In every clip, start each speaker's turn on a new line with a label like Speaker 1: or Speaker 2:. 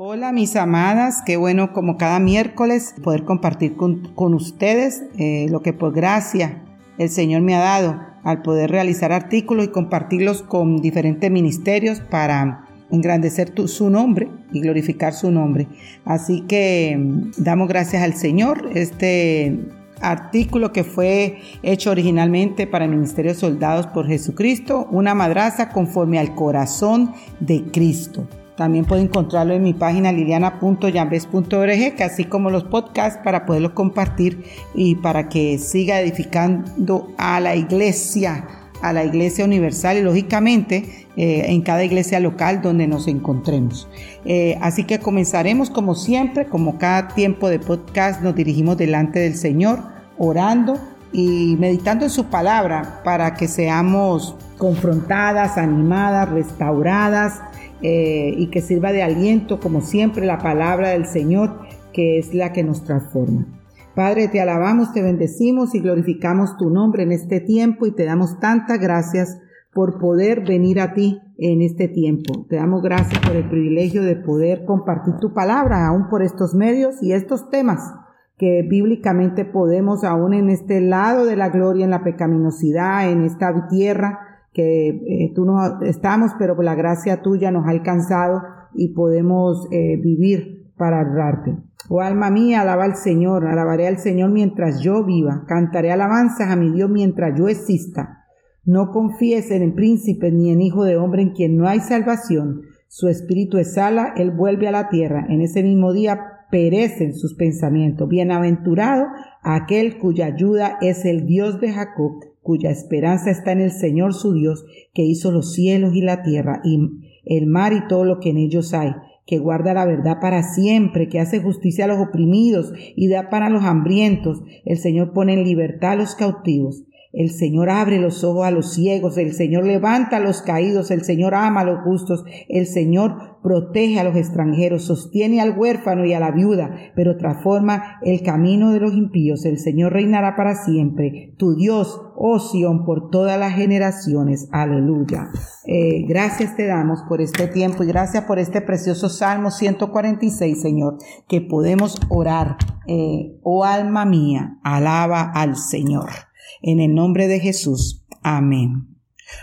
Speaker 1: Hola mis amadas, qué bueno como cada miércoles poder compartir con, ustedes eh, lo que por gracia el Señor me ha dado al poder realizar artículos y compartirlos con diferentes ministerios para engrandecer su nombre y glorificar su nombre. Así que mm, damos gracias al Señor. Este artículo que fue hecho originalmente para el Ministerio de Soldados por Jesucristo, una madraza conforme al corazón de Cristo. También puede encontrarlo en mi página liliana.yambes.org, que así como los podcasts para poderlos compartir y para que siga edificando a la iglesia, a la iglesia universal y lógicamente eh, en cada iglesia local donde nos encontremos. Eh, así que comenzaremos como siempre, como cada tiempo de podcast nos dirigimos delante del Señor, orando y meditando en su palabra para que seamos confrontadas, animadas, restauradas, eh, y que sirva de aliento, como siempre, la palabra del Señor, que es la que nos transforma. Padre, te alabamos, te bendecimos y glorificamos tu nombre en este tiempo y te damos tantas gracias por poder venir a ti en este tiempo. Te damos gracias por el privilegio de poder compartir tu palabra aún por estos medios y estos temas que bíblicamente podemos aún en este lado de la gloria, en la pecaminosidad, en esta tierra, que eh, tú no estamos, pero por la gracia tuya nos ha alcanzado y podemos eh, vivir para honrarte. Oh alma mía, alaba al Señor, alabaré al Señor mientras yo viva, cantaré alabanzas a mi Dios mientras yo exista. No confíes en príncipe ni en hijo de hombre en quien no hay salvación. Su espíritu exhala, él vuelve a la tierra. En ese mismo día perecen sus pensamientos. Bienaventurado aquel cuya ayuda es el Dios de Jacob, cuya esperanza está en el Señor su Dios, que hizo los cielos y la tierra y el mar y todo lo que en ellos hay, que guarda la verdad para siempre, que hace justicia a los oprimidos y da para los hambrientos. El Señor pone en libertad a los cautivos. El Señor abre los ojos a los ciegos, el Señor levanta a los caídos, el Señor ama a los justos, el Señor protege a los extranjeros, sostiene al huérfano y a la viuda, pero transforma el camino de los impíos. El Señor reinará para siempre. Tu Dios, oh Sión, por todas las generaciones. Aleluya. Eh, gracias te damos por este tiempo y gracias por este precioso Salmo 146, Señor, que podemos orar. Eh, oh alma mía, alaba al Señor. En el nombre de Jesús. Amén.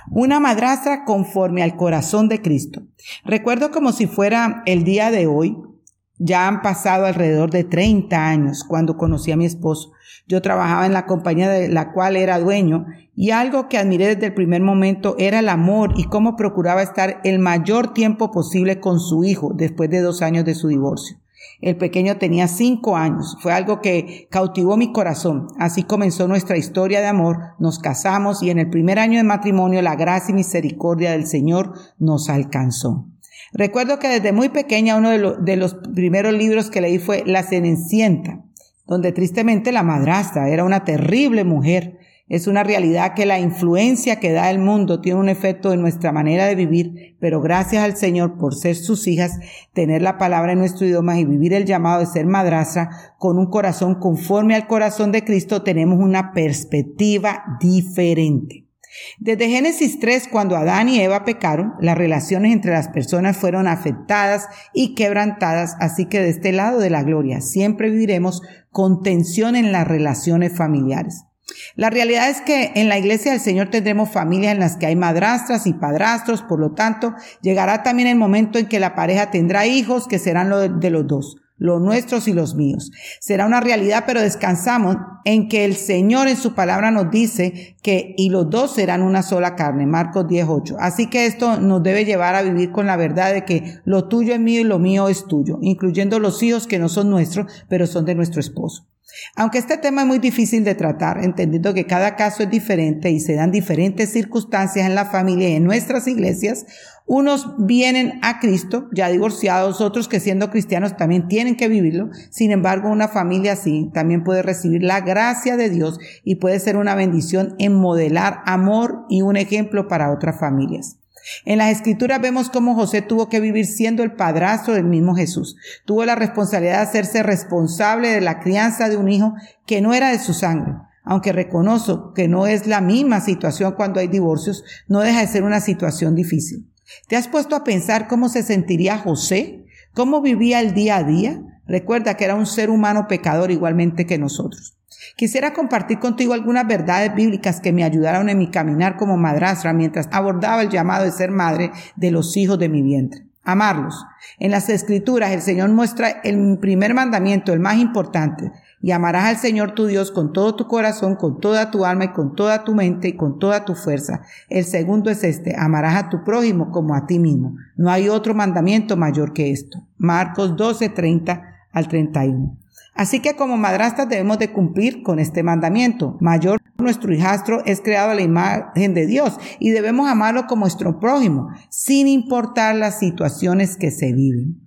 Speaker 1: Una madrastra conforme al corazón de Cristo. Recuerdo como si fuera el día de hoy, ya han pasado alrededor de 30 años cuando conocí a mi esposo. Yo trabajaba en la compañía de la cual era dueño y algo que admiré desde el primer momento era el amor y cómo procuraba estar el mayor tiempo posible con su hijo después de dos años de su divorcio. El pequeño tenía cinco años. Fue algo que cautivó mi corazón. Así comenzó nuestra historia de amor. Nos casamos y en el primer año de matrimonio la gracia y misericordia del Señor nos alcanzó. Recuerdo que desde muy pequeña uno de, los primeros libros que leí fue La Cenicienta, donde tristemente la madrastra era una terrible mujer es una realidad que la influencia que da el mundo tiene un efecto en nuestra manera de vivir, pero gracias al Señor por ser sus hijas, tener la palabra en nuestro idioma y vivir el llamado de ser madraza con un corazón conforme al corazón de Cristo, tenemos una perspectiva diferente. Desde Génesis 3, cuando Adán y Eva pecaron, las relaciones entre las personas fueron afectadas y quebrantadas, así que de este lado de la gloria siempre viviremos con tensión en las relaciones familiares. La realidad es que en la iglesia del Señor tendremos familias en las que hay madrastras y padrastros, por lo tanto, llegará también el momento en que la pareja tendrá hijos que serán los de los dos, los nuestros y los míos. Será una realidad, pero descansamos en que el Señor en su palabra nos dice que y los dos serán una sola carne, Marcos 18. Así que esto nos debe llevar a vivir con la verdad de que lo tuyo es mío y lo mío es tuyo, incluyendo los hijos que no son nuestros, pero son de nuestro esposo. Aunque este tema es muy difícil de tratar, entendiendo que cada caso es diferente y se dan diferentes circunstancias en la familia y en nuestras iglesias, unos vienen a Cristo ya divorciados, otros que siendo cristianos también tienen que vivirlo. Sin embargo, una familia así también puede recibir la gracia de Dios y puede ser una bendición en modelar amor y un ejemplo para otras familias. En las escrituras vemos cómo José tuvo que vivir siendo el padrastro del mismo Jesús. Tuvo la responsabilidad de hacerse responsable de la crianza de un hijo que no era de su sangre. Aunque reconozco que no es la misma situación cuando hay divorcios, no deja de ser una situación difícil. ¿Te has puesto a pensar cómo se sentiría José ¿Cómo vivía el día a día? Recuerda que era un ser humano pecador igualmente que nosotros. Quisiera compartir contigo algunas verdades bíblicas que me ayudaron en mi caminar como madrastra mientras abordaba el llamado de ser madre de los hijos de mi vientre. Amarlos. En las escrituras el Señor muestra el primer mandamiento, el más importante, y amarás al Señor tu Dios con todo tu corazón, con toda tu alma y con toda tu mente y con toda tu fuerza. El segundo es este, amarás a tu prójimo como a ti mismo. No hay otro mandamiento mayor que esto. Marcos 12, 30 al 31. Así que como madrastas debemos de cumplir con este mandamiento. Mayor nuestro hijastro es creado a la imagen de Dios y debemos amarlo como nuestro prójimo, sin importar las situaciones que se viven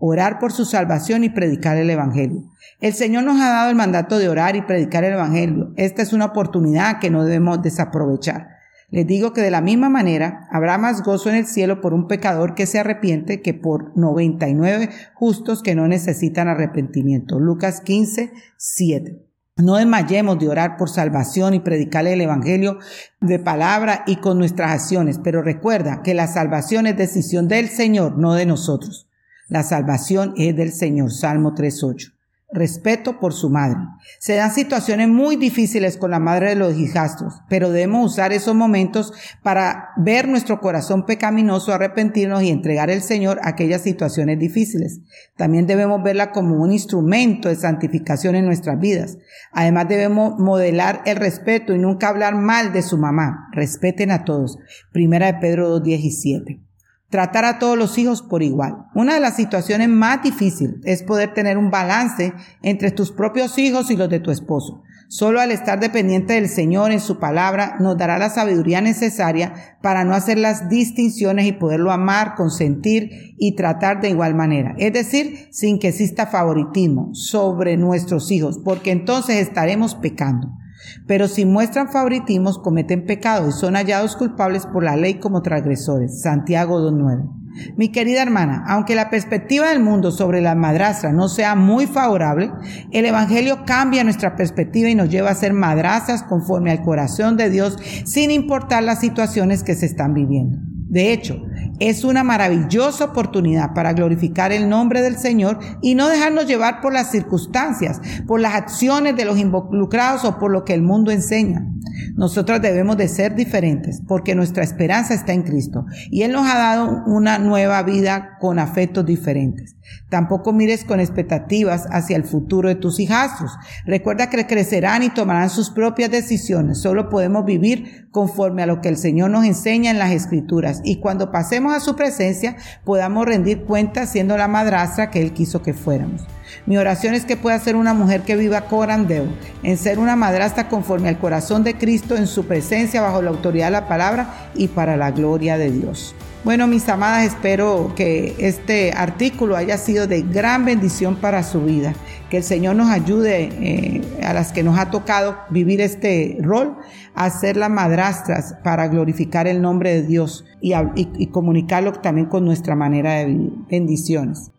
Speaker 1: orar por su salvación y predicar el Evangelio. El Señor nos ha dado el mandato de orar y predicar el Evangelio. Esta es una oportunidad que no debemos desaprovechar. Les digo que de la misma manera habrá más gozo en el cielo por un pecador que se arrepiente que por 99 justos que no necesitan arrepentimiento. Lucas 15, 7. No desmayemos de orar por salvación y predicar el Evangelio de palabra y con nuestras acciones, pero recuerda que la salvación es decisión del Señor, no de nosotros. La salvación es del Señor. Salmo 3.8. Respeto por su madre. Se dan situaciones muy difíciles con la madre de los hijastros, pero debemos usar esos momentos para ver nuestro corazón pecaminoso, arrepentirnos y entregar al Señor aquellas situaciones difíciles. También debemos verla como un instrumento de santificación en nuestras vidas. Además debemos modelar el respeto y nunca hablar mal de su mamá. Respeten a todos. Primera de Pedro 2.17 tratar a todos los hijos por igual. Una de las situaciones más difíciles es poder tener un balance entre tus propios hijos y los de tu esposo. Solo al estar dependiente del Señor en su palabra nos dará la sabiduría necesaria para no hacer las distinciones y poderlo amar, consentir y tratar de igual manera. Es decir, sin que exista favoritismo sobre nuestros hijos, porque entonces estaremos pecando. Pero si muestran favoritismos, cometen pecado y son hallados culpables por la ley como transgresores. Santiago 2.9. Mi querida hermana, aunque la perspectiva del mundo sobre la madrastra no sea muy favorable, el Evangelio cambia nuestra perspectiva y nos lleva a ser madrastras conforme al corazón de Dios, sin importar las situaciones que se están viviendo. De hecho, es una maravillosa oportunidad para glorificar el nombre del Señor y no dejarnos llevar por las circunstancias, por las acciones de los involucrados o por lo que el mundo enseña. Nosotros debemos de ser diferentes porque nuestra esperanza está en Cristo y Él nos ha dado una nueva vida con afectos diferentes. Tampoco mires con expectativas hacia el futuro de tus hijastros. Recuerda que crecerán y tomarán sus propias decisiones. Solo podemos vivir conforme a lo que el Señor nos enseña en las Escrituras y cuando pasemos a su presencia podamos rendir cuenta siendo la madrastra que Él quiso que fuéramos. Mi oración es que pueda ser una mujer que viva corandeo, en ser una madrastra conforme al corazón de Cristo, en su presencia, bajo la autoridad de la palabra y para la gloria de Dios. Bueno, mis amadas, espero que este artículo haya sido de gran bendición para su vida. Que el Señor nos ayude eh, a las que nos ha tocado vivir este rol, a ser las madrastras para glorificar el nombre de Dios y, y comunicarlo también con nuestra manera de vivir. Bendiciones.